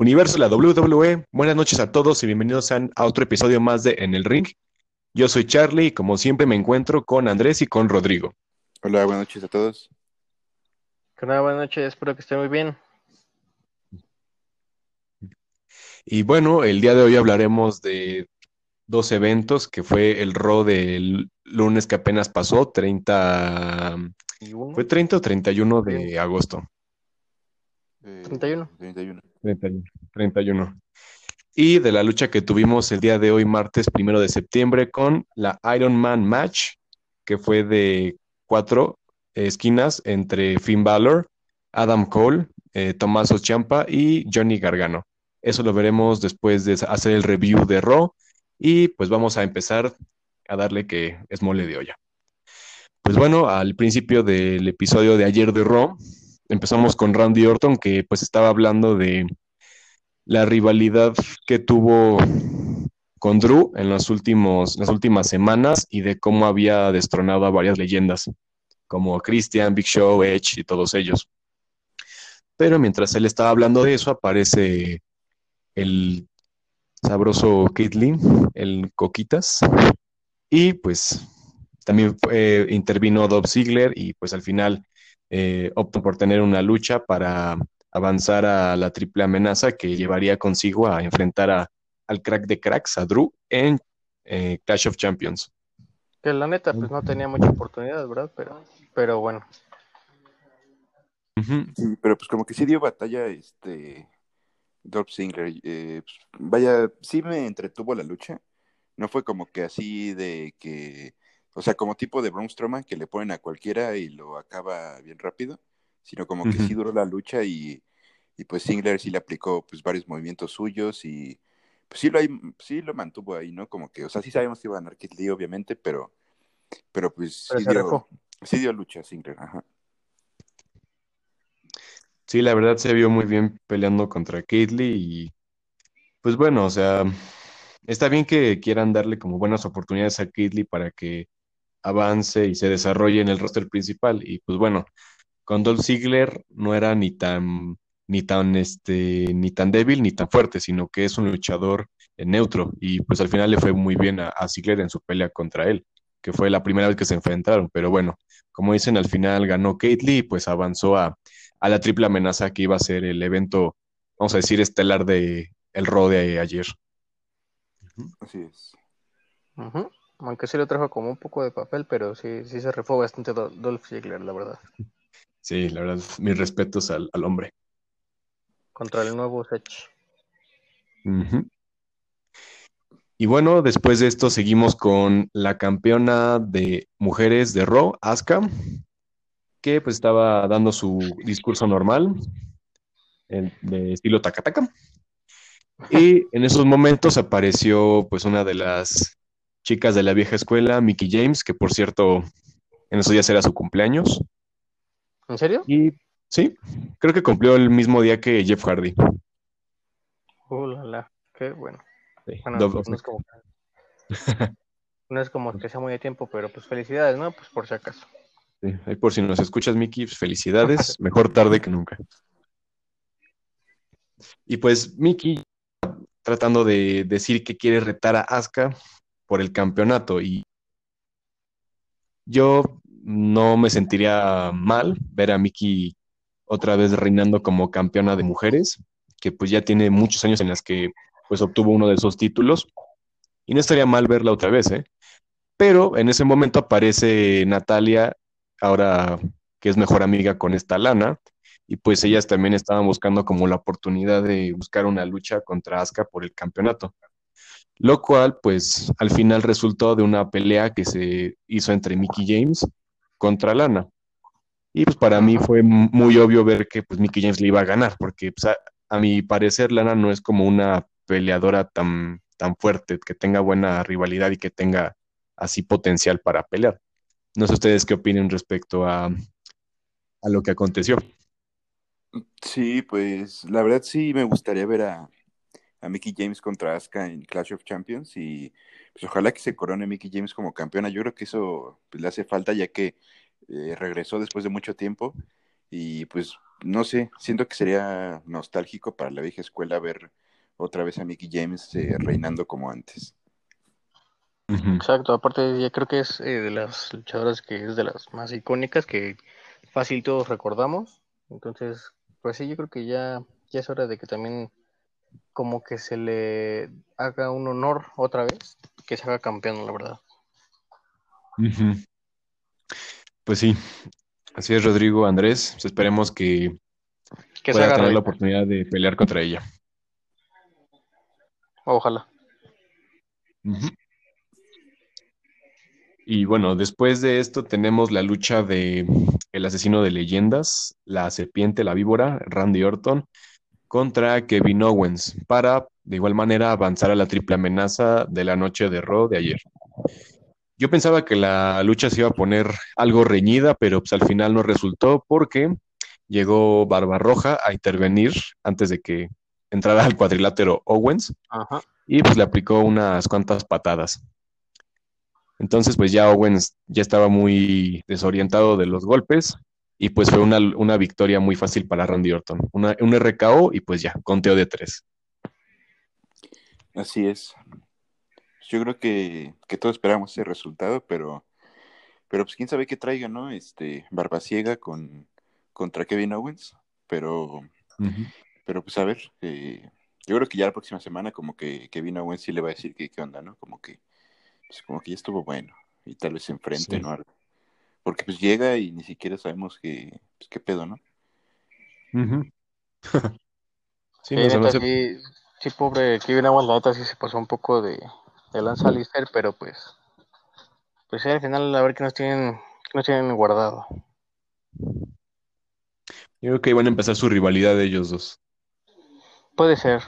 universo de la WWE. Buenas noches a todos y bienvenidos a otro episodio más de En el Ring. Yo soy Charlie y como siempre me encuentro con Andrés y con Rodrigo. Hola, buenas noches a todos. Hola, buenas noches, espero que estén muy bien. Y bueno, el día de hoy hablaremos de dos eventos, que fue el Raw del lunes que apenas pasó, 30... ¿Fue 30 o 31 de agosto? 31. 31. 31. 31. Y de la lucha que tuvimos el día de hoy, martes primero de septiembre, con la Iron Man Match, que fue de cuatro esquinas entre Finn Balor, Adam Cole, eh, Tommaso y Johnny Gargano. Eso lo veremos después de hacer el review de Raw. Y pues vamos a empezar a darle que es mole de olla. Pues bueno, al principio del episodio de ayer de Raw, empezamos con Randy Orton, que pues estaba hablando de la rivalidad que tuvo con Drew en las últimas semanas y de cómo había destronado a varias leyendas, como Christian, Big Show, Edge y todos ellos. Pero mientras él estaba hablando de eso, aparece el sabroso Kidley, el Coquitas, y pues también intervino Dob Ziegler y pues al final eh, optó por tener una lucha para avanzar a la triple amenaza que llevaría consigo a enfrentar a, al crack de cracks, a Drew, en eh, Clash of Champions. Que la neta, pues no tenía mucha oportunidad, ¿verdad? Pero, pero bueno. Sí, pero pues como que sí dio batalla este Dolph Ziggler. Eh, pues, vaya, sí me entretuvo la lucha. No fue como que así de que o sea, como tipo de Braun Strowman que le ponen a cualquiera y lo acaba bien rápido, sino como que sí duró la lucha y, y pues Singler sí le aplicó pues varios movimientos suyos y pues sí lo, sí lo mantuvo ahí, ¿no? Como que, o sea, sí sabemos que iba a ganar Kid Lee, obviamente, pero, pero pues sí, dio, sí, dio, lucha Singler, ajá. Sí, la verdad se vio muy bien peleando contra Kid Lee y pues bueno, o sea, está bien que quieran darle como buenas oportunidades a Kid Lee para que avance y se desarrolle en el roster principal. Y pues bueno, con Dolph Ziggler no era ni tan, ni tan, este, ni tan débil ni tan fuerte, sino que es un luchador neutro. Y pues al final le fue muy bien a, Ziggler en su pelea contra él, que fue la primera vez que se enfrentaron. Pero bueno, como dicen, al final ganó Kate Lee y pues avanzó a, a la triple amenaza que iba a ser el evento, vamos a decir, estelar de el Raw de ayer. Así es. Aunque sí lo trajo como un poco de papel, pero sí, sí se refó bastante Dolph Ziggler, la verdad. Sí, la verdad, mis respetos al, hombre. Contra el nuevo Sech. Y bueno, después de esto seguimos con la campeona de mujeres de Raw, Asuka, que pues estaba dando su discurso normal, de estilo tacataca. Y en esos momentos apareció pues una de las chicas de la vieja escuela, Mickey James, que por cierto, en esos días era su cumpleaños. ¿En serio? Y sí, creo que cumplió el mismo día que Jeff Hardy. Uh, la, qué bueno. no, es como, no, es como, que sea muy de tiempo, pero pues felicidades, ¿no? Pues por si acaso. Sí, ahí por si nos escuchas, Mickey, pues, felicidades. Mejor tarde que nunca. Y pues Mickey, tratando de decir que quiere retar a Asuka, por el campeonato y yo no me sentiría mal ver a Miki otra vez reinando como campeona de mujeres, que pues ya tiene muchos años en las que pues obtuvo uno de esos títulos y no estaría mal verla otra vez, ¿eh? Pero en ese momento aparece Natalia, ahora que es mejor amiga con esta Lana, y pues ellas también estaban buscando como la oportunidad de buscar una lucha contra Asuka por el campeonato lo cual pues al final resultó de una pelea que se hizo entre Mickey James contra Lana. Y pues para mí fue muy obvio ver que pues Mickey James le iba a ganar, porque pues, a, mi parecer Lana no es como una peleadora tan, tan fuerte, que tenga buena rivalidad y que tenga así potencial para pelear. No sé ustedes qué opinen respecto a, a lo que aconteció. Sí, pues la verdad sí me gustaría ver a, a Mickey James contra Asuka en Clash of Champions y pues ojalá que se corone Mickey James como campeona. Yo creo que eso pues, le hace falta ya que eh, regresó después de mucho tiempo Y pues, no sé, siento que sería nostálgico para la vieja escuela ver otra vez a Mickey James eh, reinando como antes. Exacto, aparte ya creo que es eh, de las luchadoras que es de las más icónicas que fácil todos recordamos. Entonces, pues sí, yo creo que ya, ya es hora de que también como que se le haga un honor otra vez, que se haga campeón, la verdad. Pues sí, así es Rodrigo Andrés, pues esperemos que, pueda tener la oportunidad de pelear contra ella. Ojalá. Y bueno, después de esto tenemos la lucha de el asesino de leyendas, la serpiente, la víbora, Randy Orton, contra Kevin Owens, para de igual manera avanzar a la triple amenaza de la noche de Raw de ayer. Yo pensaba que la lucha se iba a poner algo reñida, pero pues al final no resultó porque llegó Barbarroja a intervenir antes de que entrara al cuadrilátero Owens y pues le aplicó unas cuantas patadas. Entonces, pues ya Owens ya estaba muy desorientado de los golpes y pues fue una, victoria muy fácil para Randy Orton. Una, un RKO y pues ya, conteo de tres. Así es. Yo creo que, todos esperamos ese resultado, pero, pero pues quién sabe qué traiga, ¿no? Este, Barbasiega con, contra Kevin Owens, pero, pero pues a ver, eh, yo creo que ya la próxima semana como que Kevin Owens sí le va a decir que qué onda, ¿no? Como que pues como que ya estuvo bueno y tal vez enfrente, ¿no? Porque pues llega y ni siquiera sabemos qué, pues, qué pedo, ¿no? sí, no, sí, sí, pobre Kevin Owens, la neta sí se pasó un poco de, de lanza Lister, pero pues, pues al final a ver qué nos tienen, qué nos tienen guardado. Yo creo que iban a empezar su rivalidad de ellos dos. Puede ser.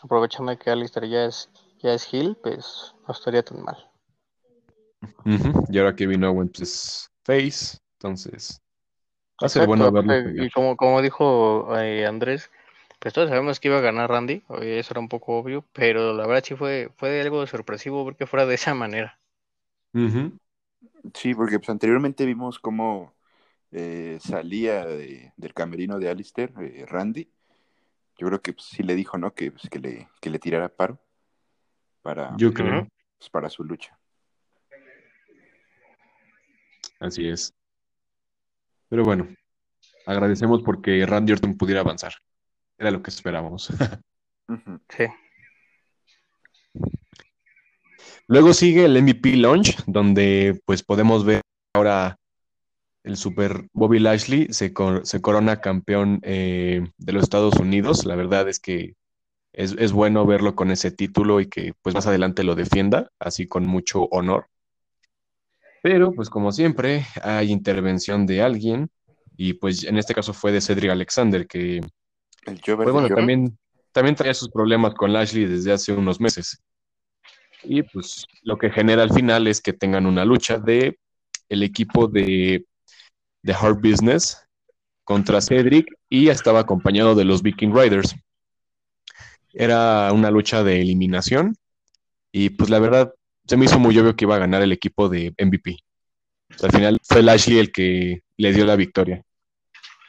Aprovechando que Alistair ya es ya es Hill, pues no estaría tan mal. Y ahora Kevin Owens es Face, entonces va a ser bueno verlo. Y como, como dijo eh, Andrés, pues todos sabemos que iba a ganar Randy, eso era un poco obvio, pero la verdad sí fue, fue algo sorpresivo porque fuera de esa manera. Sí, porque pues anteriormente vimos cómo eh, salía del camerino de Alistair, eh, Randy. Yo creo que pues, sí le dijo, ¿no? Que, pues, que, le, que le tirara paro para, Yo creo. Pues, para su lucha. Así es. Pero bueno, agradecemos porque Randy Orton pudiera avanzar. Era lo que esperábamos. Sí. Luego sigue el MVP Launch, donde pues podemos ver ahora el Super Bobby Lashley se, se corona campeón eh, de los Estados Unidos. La verdad es que es, bueno verlo con ese título y que pues más adelante lo defienda, así con mucho honor. Pero pues como siempre hay intervención de alguien y pues en este caso fue de Cedric Alexander que pues, bueno, también, también traía sus problemas con Lashley desde hace unos meses. Y pues lo que genera al final es que tengan una lucha de el equipo de, de Hard Business contra Cedric y estaba acompañado de los Viking Riders. Era una lucha de eliminación y pues la verdad se me hizo muy obvio que iba a ganar el equipo de MVP. al final fue Lashley el que le dio la victoria.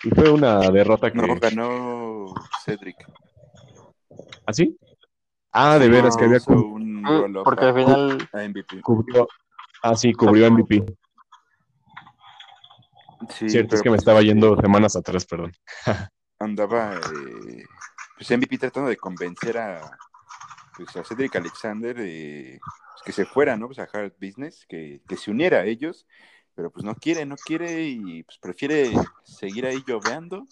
Y fue una derrota que... No, ganó Cedric. ¿Ah, sí? Ah, de veras, que había... Un Porque al final... MVP. Cubrió... Ah, sí, cubrió MVP. Sí, Cierto, es que me estaba yendo semanas atrás, perdón. andaba eh, pues MVP tratando de convencer a, pues, a Cedric Alexander de pues, que se fuera, ¿no? Pues a Hard Business, que, se uniera a ellos, pero pues no quiere, no quiere y pues prefiere seguir ahí lloveando.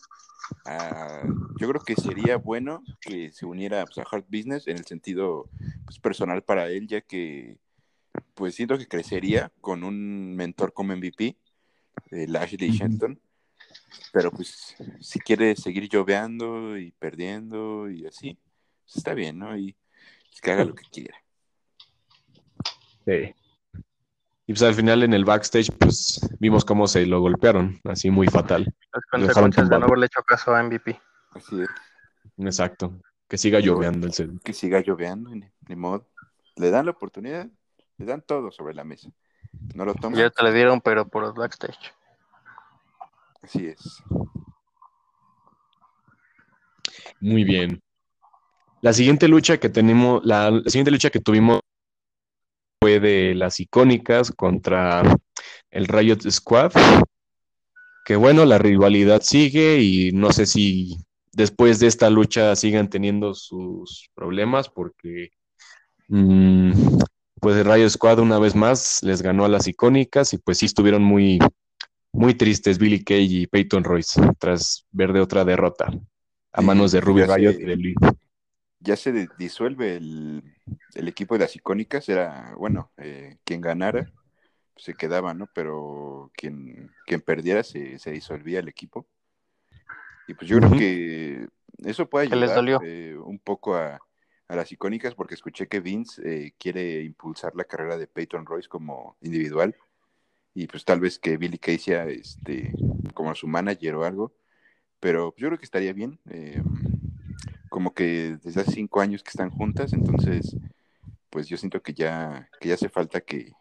Ah, yo creo que sería bueno que se uniera pues, a Hard Business en el sentido pues, personal para él, ya que pues siento que crecería con un mentor como MVP, eh, Lashley Shenton, pero pues si quiere seguir lloveando y perdiendo y así, pues está bien, ¿no? Y que haga lo que quiera. Sí. Y pues al final en el backstage, pues vimos cómo se lo golpearon, así muy fatal. Las consecuencias de no haberle hecho caso a MVP. Así es. Exacto. Que siga lloveando el Que siga lloveando, ni, modo. Le dan la oportunidad, le dan todo sobre la mesa. No lo toman. Ya te le dieron, pero por el backstage. Así es. Muy bien. La siguiente lucha que tenemos, la, siguiente lucha que tuvimos fue de las icónicas contra el Riot Squad. Que bueno, la rivalidad sigue y no sé si después de esta lucha sigan teniendo sus problemas porque mm, pues el Riot Squad una vez más les ganó a las icónicas y pues sí estuvieron muy, muy tristes Billy Kay y Peyton Royce tras ver de otra derrota a manos de Ruby Riot y de Lee ya se disuelve el, equipo de las icónicas, era, bueno, eh, quien ganara se quedaba, ¿no? Pero quien, quien perdiera se, disolvía el equipo. Y pues yo creo que eso puede ayudar eh, un poco a, las icónicas porque escuché que Vince eh, quiere impulsar la carrera de Peyton Royce como individual y pues tal vez que Billy Kay sea este, como su manager o algo, pero yo creo que estaría bien como que desde hace cinco años que están juntas, entonces, pues yo siento que ya, que ya hace falta que,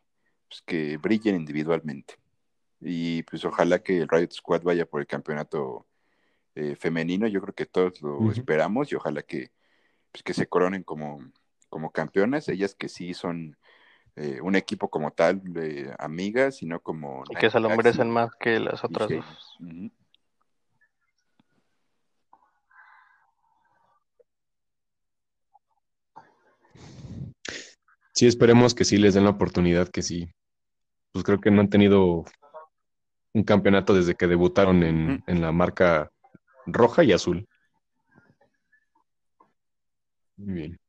pues, que brillen individualmente. Y pues ojalá que el Riot Squad vaya por el campeonato eh, femenino, yo creo que todos lo esperamos y ojalá que, pues, que se coronen como, como campeonas, ellas que sí son eh, un equipo como tal, de amigas, sino como... Y que se lo merecen más que las otras dos. Sí, esperemos que sí les den la oportunidad, que sí. Pues creo que no han tenido un campeonato desde que debutaron en, la marca roja y azul. Muy bien.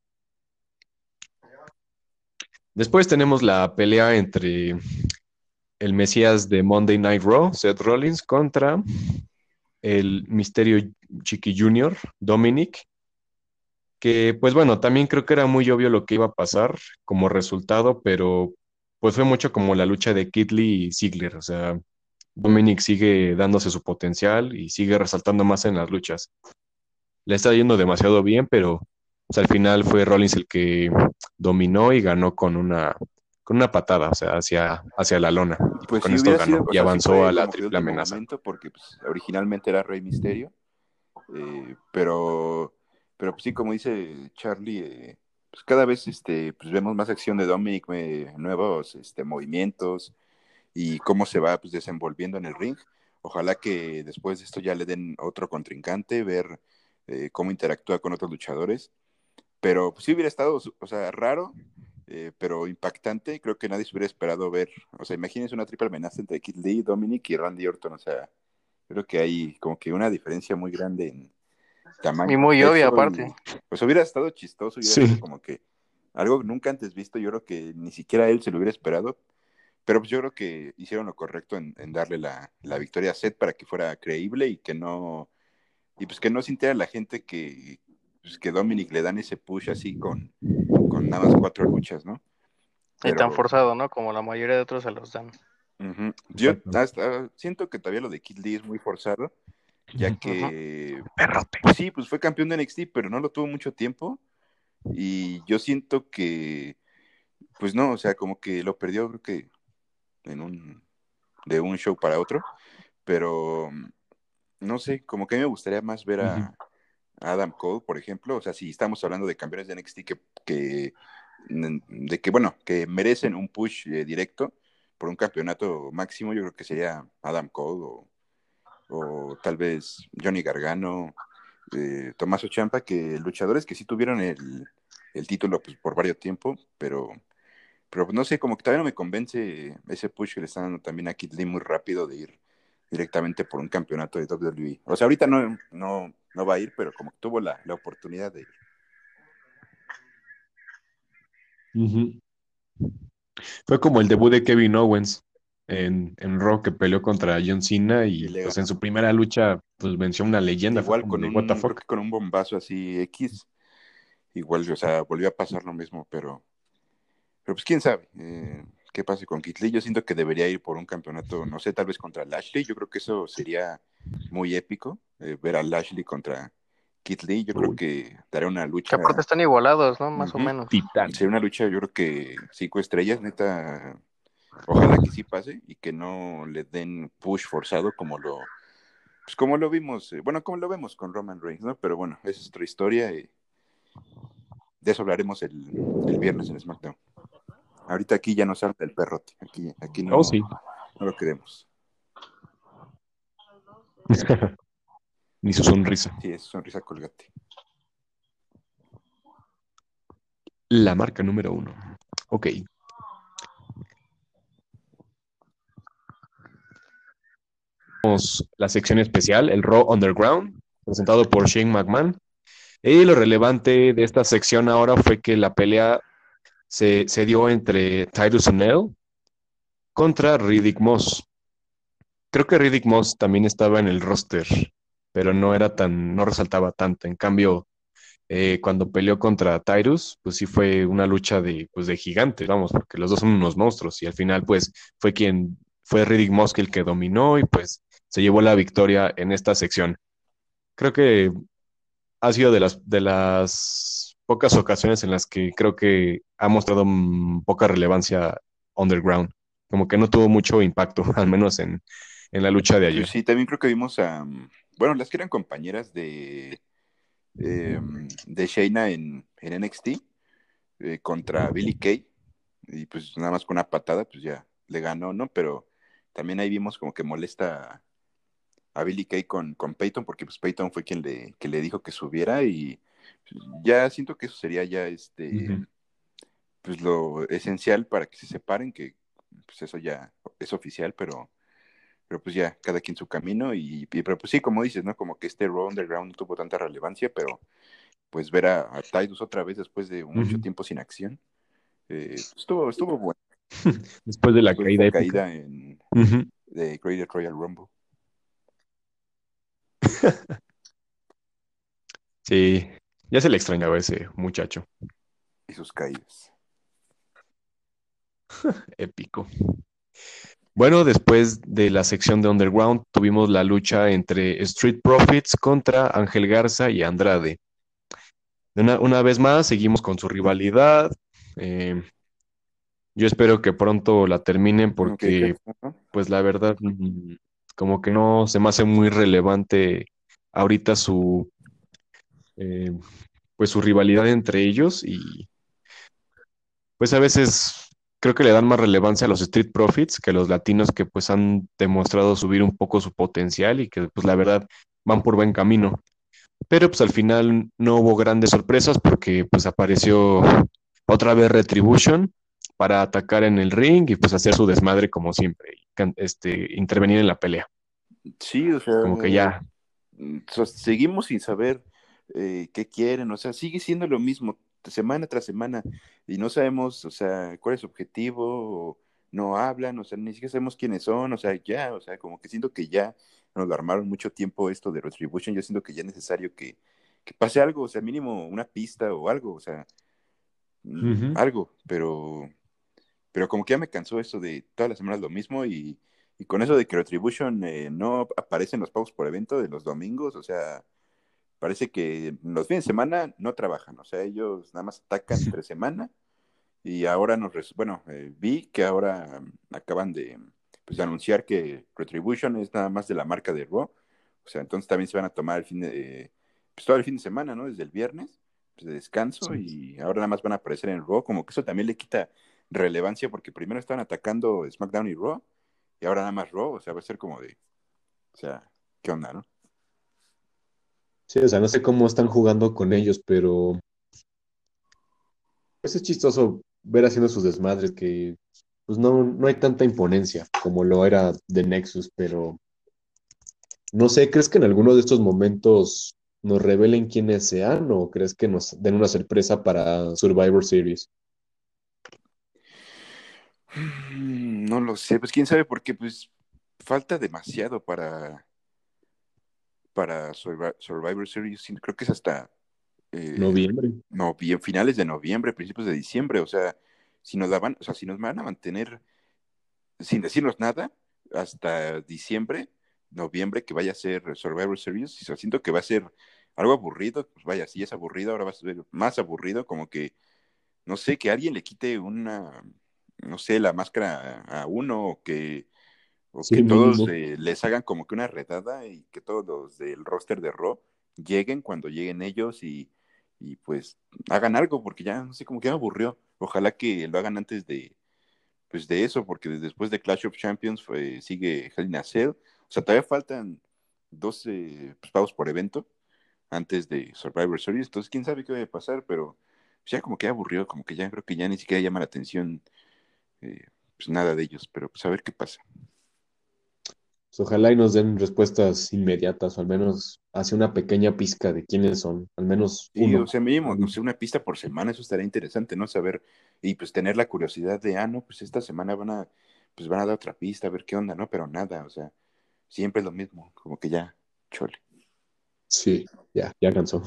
Después tenemos la pelea entre el Mesías de Monday Night Raw, Seth Rollins, contra el Misterio Chiqui Jr., Dominic, que pues bueno, también creo que era muy obvio lo que iba a pasar como resultado, pero pues fue mucho como la lucha de Kidley y Ziggler, o sea, Dominic sigue dándose su potencial y sigue resaltando más en las luchas. Le está yendo demasiado bien, pero pues, al final fue Rollins el que dominó y ganó con una con una patada, o sea, hacia, hacia la lona. Pues con esto ganó y avanzó a la triple amenaza. Porque pues, originalmente era Rey Misterio, eh, pero pero pues sí, como dice Charlie, eh, pues cada vez este, pues vemos más acción de Dominic, eh, nuevos este, movimientos y cómo se va pues, desenvolviendo en el ring. Ojalá que después de esto ya le den otro contrincante, ver eh, cómo interactúa con otros luchadores. Pero pues, sí hubiera estado, o sea, raro, pero impactante. Creo que nadie se hubiera esperado ver. O sea, imagínense una triple amenaza entre Kid Lee, Dominic y Randy Orton. O sea, creo que hay como que una diferencia muy grande en, y muy obvio aparte. Pues hubiera estado chistoso, hubiera como que algo nunca antes visto, yo creo que ni siquiera él se lo hubiera esperado, pero pues yo creo que hicieron lo correcto en, darle la, victoria a Seth para que fuera creíble y que no, y pues que no sintiera la gente que, pues que Dominic le dan ese push así con, con nada más cuatro luchas, ¿no? Y tan forzado, ¿no? Como la mayoría de otros se los dan. Yo hasta siento que todavía lo de Kid Lee es muy forzado, ya que sí, pues fue campeón de NXT, pero no lo tuvo mucho tiempo. Y yo siento que pues no, o sea, como que lo perdió creo que en un de un show para otro, pero no sé, como que a mí me gustaría más ver a, Adam Cole, por ejemplo, o sea, si estamos hablando de campeones de NXT que, que de que bueno, que merecen un push eh, directo por un campeonato máximo, yo creo que sería Adam Cole o o tal vez Johnny Gargano, eh, Tomás Ochampa, que luchadores que sí tuvieron el, título pues, por varios tiempo, pero, pero no sé, como que todavía no me convence ese push que le están dando también a Kid Lee muy rápido de ir directamente por un campeonato de WWE. O sea, ahorita no, no, no va a ir, pero como que tuvo la, oportunidad de ir. Fue como el debut de Kevin Owens en, en Raw que peleó contra John Cena y, pues, en su primera lucha pues venció una leyenda. Igual con un, con un bombazo así X. Igual, o sea, volvió a pasar lo mismo, pero, pero pues quién sabe eh, qué pase con Kit Lee. Yo siento que debería ir por un campeonato, no sé, tal vez contra Lashley. Yo creo que eso sería muy épico, eh, ver a Lashley contra Kit Lee. Yo creo que daría una lucha. Que aparte están igualados, ¿no? Más o menos. Sería una lucha, yo creo que cinco estrellas, neta Ojalá que sí pase y que no le den push forzado como lo, pues como lo vimos, eh, bueno, como lo vemos con Roman Reigns, ¿no? Pero bueno, esa es otra historia y de eso hablaremos el, viernes en SmackDown. Ahorita aquí ya no salta el perrote, aquí, aquí no, oh, sí. no lo queremos. Ni su sonrisa. Sí, es sonrisa colgate. La marca número uno. Ok. La sección especial, el Raw Underground, presentado por Shane McMahon. Y lo relevante de esta sección ahora fue que la pelea se, dio entre Titus O'Neill contra Riddick Moss. Creo que Riddick Moss también estaba en el roster, pero no era tan, no resaltaba tanto. En cambio, eh, cuando peleó contra Tyrus, pues sí fue una lucha de, pues de gigantes, vamos, porque los dos son unos monstruos y al final pues fue quien, fue Riddick Moss el que dominó y pues se llevó la victoria en esta sección. Creo que ha sido de las, de las pocas ocasiones en las que creo que ha mostrado poca relevancia underground, como que no tuvo mucho impacto, al menos en, la lucha de ayer. Sí, también creo que vimos a, bueno, las que eran compañeras de, em, de Shayna en, en NXT eh, contra Billy Kay, y pues nada más con una patada, pues ya le ganó, ¿no? Pero también ahí vimos como que molesta a Billy Kay con, con Peyton, porque pues Peyton fue quien le, que le dijo que subiera y ya siento que eso sería ya este pues lo esencial para que se separen, que pues eso ya es oficial, pero pero pues ya cada quien su camino y, pero pues sí, como dices, ¿no? Como que este Raw Underground no tuvo tanta relevancia, pero pues ver a, a Tidus otra vez después de mucho tiempo sin acción, eh, estuvo, estuvo bueno. Después de la caída, caída en, de Royal Rumble. sí, ya se le extrañaba ese muchacho. Y sus caídas. Épico. Bueno, después de la sección de Underground tuvimos la lucha entre Street Profits contra Ángel Garza y Andrade. Una, vez más, seguimos con su rivalidad. Eh, yo espero que pronto la terminen porque, pues la verdad, mm, como que no se me hace muy relevante ahorita su, eh, pues su rivalidad entre ellos y pues a veces creo que le dan más relevancia a los Street Profits que a los latinos que pues han demostrado subir un poco su potencial y que pues la verdad van por buen camino. Pero pues al final no hubo grandes sorpresas porque pues apareció otra vez Retribution para atacar en el ring y pues hacer su desmadre como siempre, este, intervenir en la pelea. Sí, o sea, como que ya. Mm, seguimos sin saber eh, qué quieren, o sea, sigue siendo lo mismo semana tras semana y no sabemos, o sea, cuál es su objetivo, no hablan, o sea, ni siquiera sabemos quiénes son, o sea, ya, o sea, como que siento que ya nos lo armaron mucho tiempo esto de Retribution, yo siento que ya es necesario que, que pase algo, o sea, mínimo una pista o algo, o sea, mm, algo, pero pero como que ya me cansó eso de todas las semanas lo mismo y, con eso de que Retribution eh, no aparece en los pagos por evento de los domingos, o sea, parece que los fines de semana no trabajan, o sea, ellos nada más atacan entre semana y ahora nos, bueno, eh, vi que ahora acaban de, pues, anunciar que Retribution es nada más de la marca de Raw, o sea, entonces también se van a tomar el fin de, pues todo el fin de semana, ¿no? Desde el viernes, pues, de descanso y ahora nada más van a aparecer en Raw, como que eso también le quita relevancia porque primero estaban atacando SmackDown y Raw y ahora nada más Raw, o sea, va a ser como de, o sea, ¿qué onda, no? Sí, o sea, no sé cómo están jugando con ellos, pero pues es chistoso ver haciendo sus desmadres que pues no, no hay tanta imponencia como lo era de Nexus, pero no sé, ¿crees que en alguno de estos momentos nos revelen quiénes sean o crees que nos den una sorpresa para Survivor Series? Mm, no lo sé, pues quién sabe, porque pues falta demasiado para, para Survivor Series. Creo que es hasta eh, noviembre. finales de noviembre, principios de diciembre. O sea, si nos van, o sea, si nos van a mantener sin decirnos nada hasta diciembre, noviembre, que vaya a ser Survivor Series, y siento que va a ser algo aburrido, pues vaya, si es aburrido, ahora va a ser más aburrido, como que, no sé, que alguien le quite una no sé, la máscara a uno o que, O que todos eh, les hagan como que una redada y que todos los del roster de Raw lleguen cuando lleguen ellos y, pues hagan algo, porque ya no sé, como que me aburrió. Ojalá que lo hagan antes de, pues de eso, porque después de Clash of Champions sigue Hell in a Cell. O sea, todavía faltan 12 pues, pagos por evento antes de Survivor Series, entonces quién sabe qué va a pasar, pero ya como que aburrió, como que ya creo que ya ni siquiera llama la atención eh, pues nada de ellos, pero pues a ver qué pasa. Pues, ojalá y nos den respuestas inmediatas, o al menos hace una pequeña pizca de quiénes son, al menos uno. o sea, mínimo, no sé, una pista por semana, eso estaría interesante, ¿no? Saber, y pues tener la curiosidad de, ah, no, pues esta semana van a, pues van a dar otra pista, a ver qué onda, ¿no? Pero nada, o sea, siempre es lo mismo, como que ya, chole. Sí, ya, ya cansó.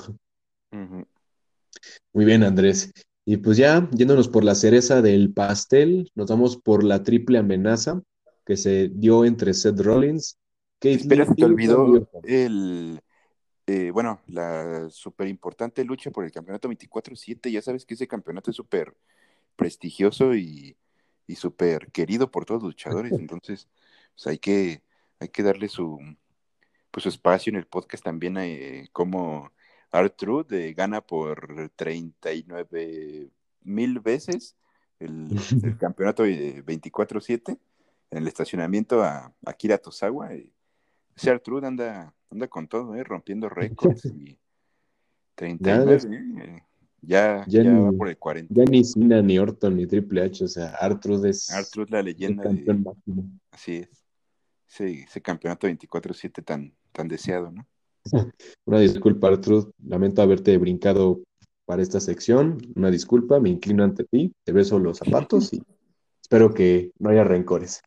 Muy bien, Andrés. Y pues ya, yéndonos por la cereza del pastel, nos vamos por la triple amenaza que se dio entre Seth Rollins, Kate Espera, se te olvidó el, eh, bueno, la súper importante lucha por el campeonato 24-7. Ya sabes que ese campeonato es súper prestigioso y, y súper querido por todos los luchadores. Entonces, pues hay que, hay que darle su, pues, su espacio en el podcast también, eh, como Artrude gana por 39 mil veces el, campeonato 24-7 en el estacionamiento a Akira Tosawa. Y ese Artrude anda, anda con todo, ¿eh? rompiendo récords. Y 39, ¿eh? ya, ya, ya, va por el 40. Ya ni Cena, ni Orton, ni Triple H, o sea, Artrude es. Artrude, la leyenda. De, así es. Ese, ese campeonato 24-7 tan, tan deseado, ¿no? Una disculpa, Artrude. Lamento haberte brincado para esta sección. Una disculpa, me inclino ante ti, te beso los zapatos y espero que no haya rencores.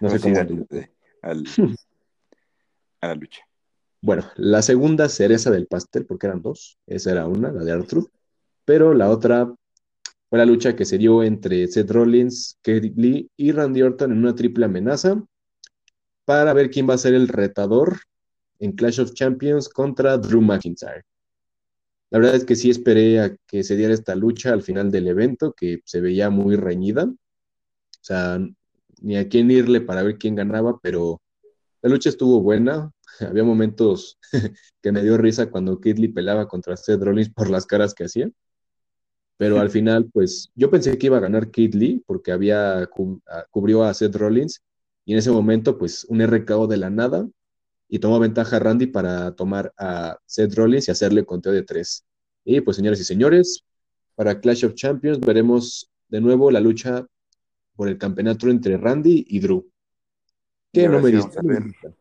No sé cómo. a la lucha. Bueno, la segunda cereza del pastel, porque eran dos. Esa era una, la de Artrude. Pero la otra fue la lucha que se dio entre Seth Rollins, Katie Lee y Randy Orton en una triple amenaza para ver quién va a ser el retador en Clash of Champions contra Drew McIntyre. La verdad es que sí esperé a que se diera esta lucha al final del evento, que se veía muy reñida. O sea, ni a quién irle para ver quién ganaba, pero la lucha estuvo buena. Había momentos que me dio risa cuando Kidley pelaba contra Seth Rollins por las caras que hacía. Pero al final, pues yo pensé que iba a ganar Kidley porque había cubrió a Seth Rollins y en ese momento, pues un RKO de la nada y tomó ventaja Randy para tomar a Seth Rollins y hacerle conteo de tres. Y pues, señores y señores, para Clash of Champions veremos de nuevo la lucha por el campeonato entre Randy y Drew. Que no me dice.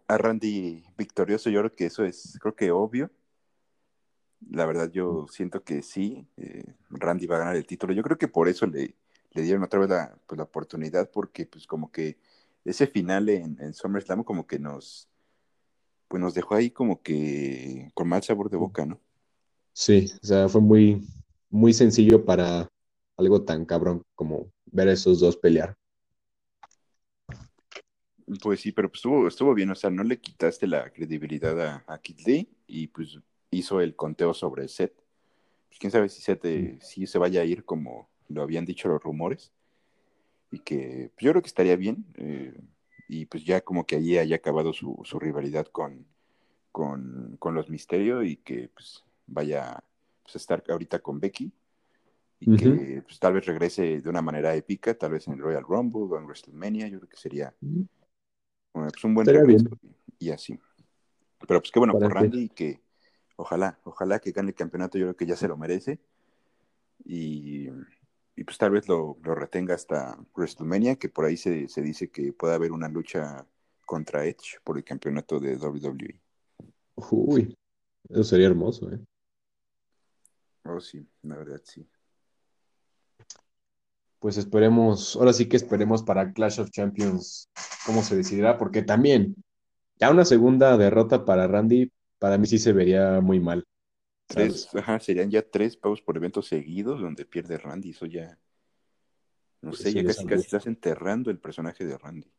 A, Randy victorioso, yo creo que eso es, creo que obvio. La verdad, yo siento que sí, eh, Randy va a ganar el título. Yo creo que por eso le, le dieron otra vez la, pues, la oportunidad, porque pues como que ese final en, en SummerSlam como que nos, pues nos dejó ahí como que con mal sabor de boca, ¿no? Sí, o sea, fue muy, muy sencillo para algo tan cabrón como ver a esos dos pelear. Pues sí, pero pues estuvo, estuvo bien, o sea, no le quitaste la credibilidad a, a Kid Lee y pues hizo el conteo sobre Seth. Pues quién sabe si Seth eh, si se vaya a ir como lo habían dicho los rumores. Y que pues, yo creo que estaría bien. Eh, y pues ya como que allí haya acabado su, rivalidad con, con, los Misterios y que pues vaya pues, a estar ahorita con Becky y que pues, tal vez regrese de una manera épica, tal vez en el Royal Rumble o en WrestleMania, yo creo que sería pues, un buen regreso y, así. Pero pues qué bueno por Randy y que ojalá, ojalá que gane el campeonato, yo creo que ya se lo merece. Y y pues tal vez lo, retenga hasta WrestleMania, que por ahí se, dice que puede haber una lucha contra Edge por el campeonato de WWE. Uy, eso sería hermoso, ¿eh? Oh, sí, la verdad, sí. Pues esperemos, ahora sí que esperemos para Clash of Champions cómo se decidirá, porque también ya una segunda derrota para Randy, para mí sí se vería muy mal. Tres, ajá, serían ya tres pagos por eventos seguidos donde pierde Randy. Eso ya. No pues sé, ya casi, casi estás enterrando el personaje de Randy.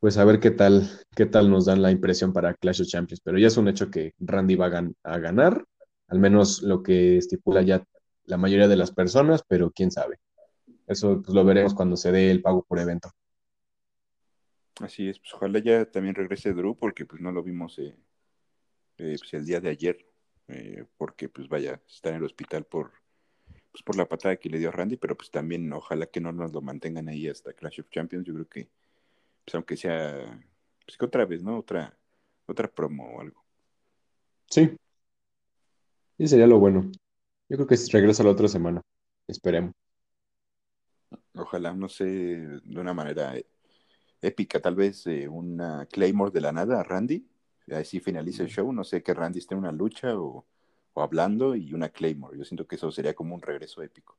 Pues a ver qué tal, qué tal nos dan la impresión para Clash of Champions. Pero ya es un hecho que Randy va a, ganar, al menos lo que estipula ya la mayoría de las personas, pero quién sabe. eso pues, lo veremos cuando se dé el pago por evento. Así es, pues ojalá ya también regrese Drew porque pues no lo vimos eh, eh, pues, el día de ayer, eh, porque pues vaya, está en el hospital por, pues, por la patada que le dio a Randy, pero pues también ojalá que no nos lo mantengan ahí hasta Clash of Champions, yo creo que, pues aunque sea, pues que otra vez, ¿no? Otra, otra promo o algo. Sí, sí sería lo bueno. Yo creo que regresa la otra semana, esperemos. Ojalá, no sé, de una manera épica, tal vez eh, una Claymore de la nada a Randy, así finaliza el show, no sé, que Randy esté en una lucha o, hablando y una Claymore, yo siento que eso sería como un regreso épico.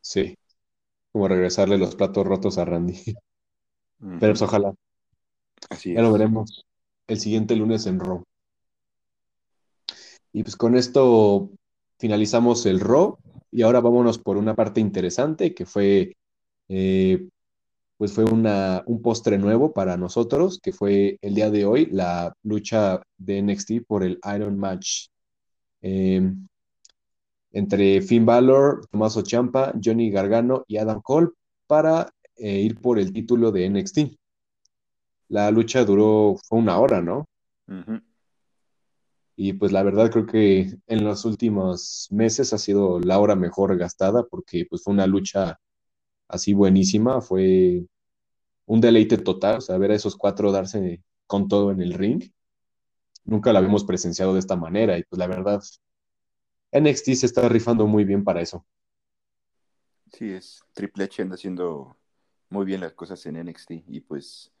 Sí, como regresarle los platos rotos a Randy. Pero pues ojalá. Así ya lo veremos el siguiente lunes en Raw. Y pues con esto finalizamos el Raw y ahora vámonos por una parte interesante que fue eh, pues fue una, un postre nuevo para nosotros, que fue el día de hoy la lucha de NXT por el Iron Match em, entre Finn Balor, Tommaso Ciampa, Johnny Gargano y Adam Cole para eh, ir por el título de NXT. La lucha duró, fue una hora, ¿no? Y pues la verdad creo que en los últimos meses ha sido la hora mejor gastada porque pues fue una lucha así buenísima, fue un deleite total, o sea, ver a esos cuatro darse con todo en el ring. Nunca la habíamos presenciado de esta manera y pues la verdad, NXT se está rifando muy bien para eso. Sí, es Triple H anda haciendo muy bien las cosas en NXT y pues,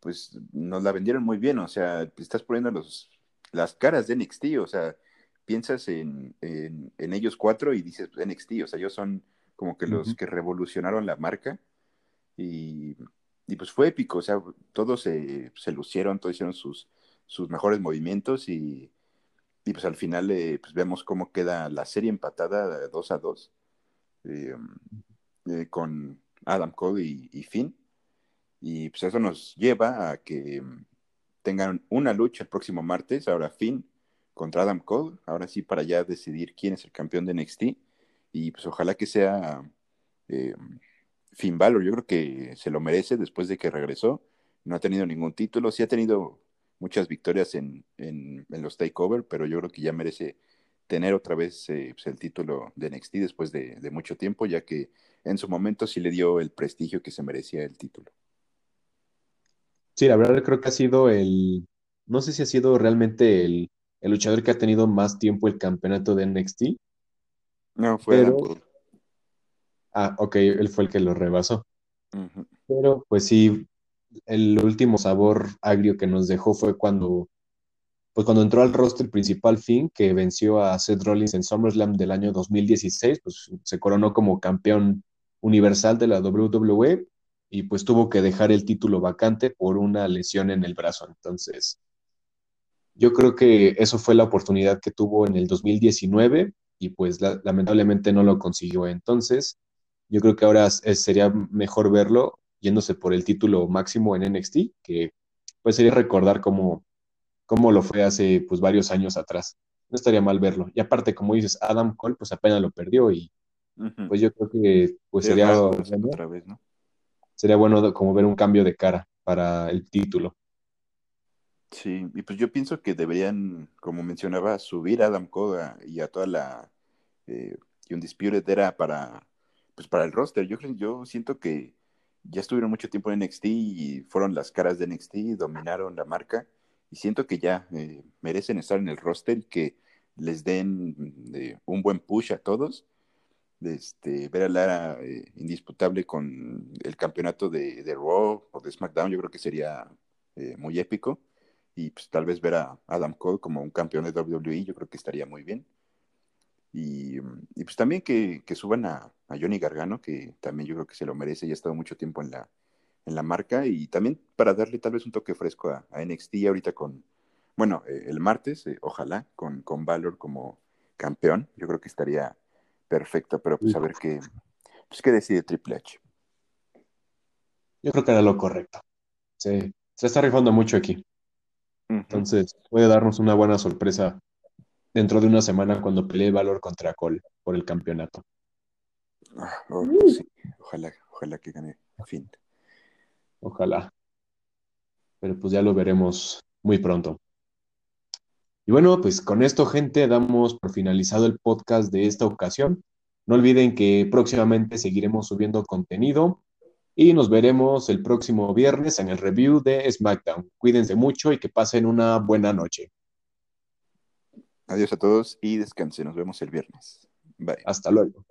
pues nos la vendieron muy bien, o sea, estás poniendo los, las caras de NXT, o sea, piensas en, en, ellos cuatro y dices pues, NXT, o sea, ellos son como que los que revolucionaron la marca y y pues fue épico, o sea, todos se, lucieron, todos hicieron sus, sus mejores movimientos y, pues al final eh, pues vemos cómo queda la serie empatada 2 a 2 eh, eh, con Adam Cole y, y, Finn. Y pues eso nos lleva a que tengan una lucha el próximo martes, ahora Finn contra Adam Cole, ahora sí para ya decidir quién es el campeón de NXT. Y pues ojalá que sea Finn Balor, yo creo que se lo merece después de que regresó. No ha tenido ningún título, sí ha tenido muchas victorias en, en, los takeover, pero yo creo que ya merece tener otra vez eh, pues, el título de NXT después de, mucho tiempo, ya que en su momento sí le dio el prestigio que se merecía el título. Sí, la verdad creo que ha sido el, no sé si ha sido realmente el, luchador que ha tenido más tiempo el campeonato de NXT. No, fue Ah, ok, él fue el que lo rebasó. Pero pues sí, el último sabor agrio que nos dejó fue cuando, pues cuando entró al roster principal Finn, que venció a Seth Rollins en SummerSlam del año 2016, pues se coronó como campeón universal de la WWE y pues tuvo que dejar el título vacante por una lesión en el brazo. Entonces, yo creo que eso fue la oportunidad que tuvo en el 2019 y pues lamentablemente no lo consiguió. Entonces, yo creo que ahora sería mejor verlo yéndose por el título máximo en NXT, que pues sería recordar cómo, cómo lo fue hace pues varios años atrás. No estaría mal verlo. Y aparte, como dices, Adam Cole pues apenas lo perdió y pues yo creo que pues sería, sería bueno como ver un cambio de cara para el título. Sí, y pues yo pienso que deberían, como mencionaba, subir a Adam Cole y a toda la eh, Undisputed era para pues para el roster. Yo, yo siento que ya estuvieron mucho tiempo en NXT y fueron las caras de NXT, dominaron la marca y siento que ya eh, merecen estar en el roster y que les den eh, un buen push a todos. Este, ver a Lara eh, indisputable con el campeonato de, de, Raw o de SmackDown, yo creo que sería muy épico. Y pues tal vez ver a Adam Cole como un campeón de WWE, yo creo que estaría muy bien. Y, pues también que, suban a, Johnny Gargano, que también yo creo que se lo merece, ya ha estado mucho tiempo en la, en la marca, y también para darle tal vez un toque fresco a, NXT ahorita con, bueno, eh, el martes, eh, ojalá, con, con Valor como campeón, yo creo que estaría perfecto, pero pues a ver qué, pues qué decide Triple H. Yo creo que era lo correcto. se está rifando mucho aquí. Entonces, puede darnos una buena sorpresa dentro de una semana cuando pelee Valor contra Cole por el campeonato. Ah, oh, pues sí. Ojalá, ojalá que gane fin. Ojalá. Pero pues ya lo veremos muy pronto. Y bueno, pues con esto, gente, damos por finalizado el podcast de esta ocasión. No olviden que próximamente seguiremos subiendo contenido y nos veremos el próximo viernes en el review de SmackDown. Cuídense mucho y que pasen una buena noche. Adiós a todos y descansen. Nos vemos el viernes. Bye. Hasta luego.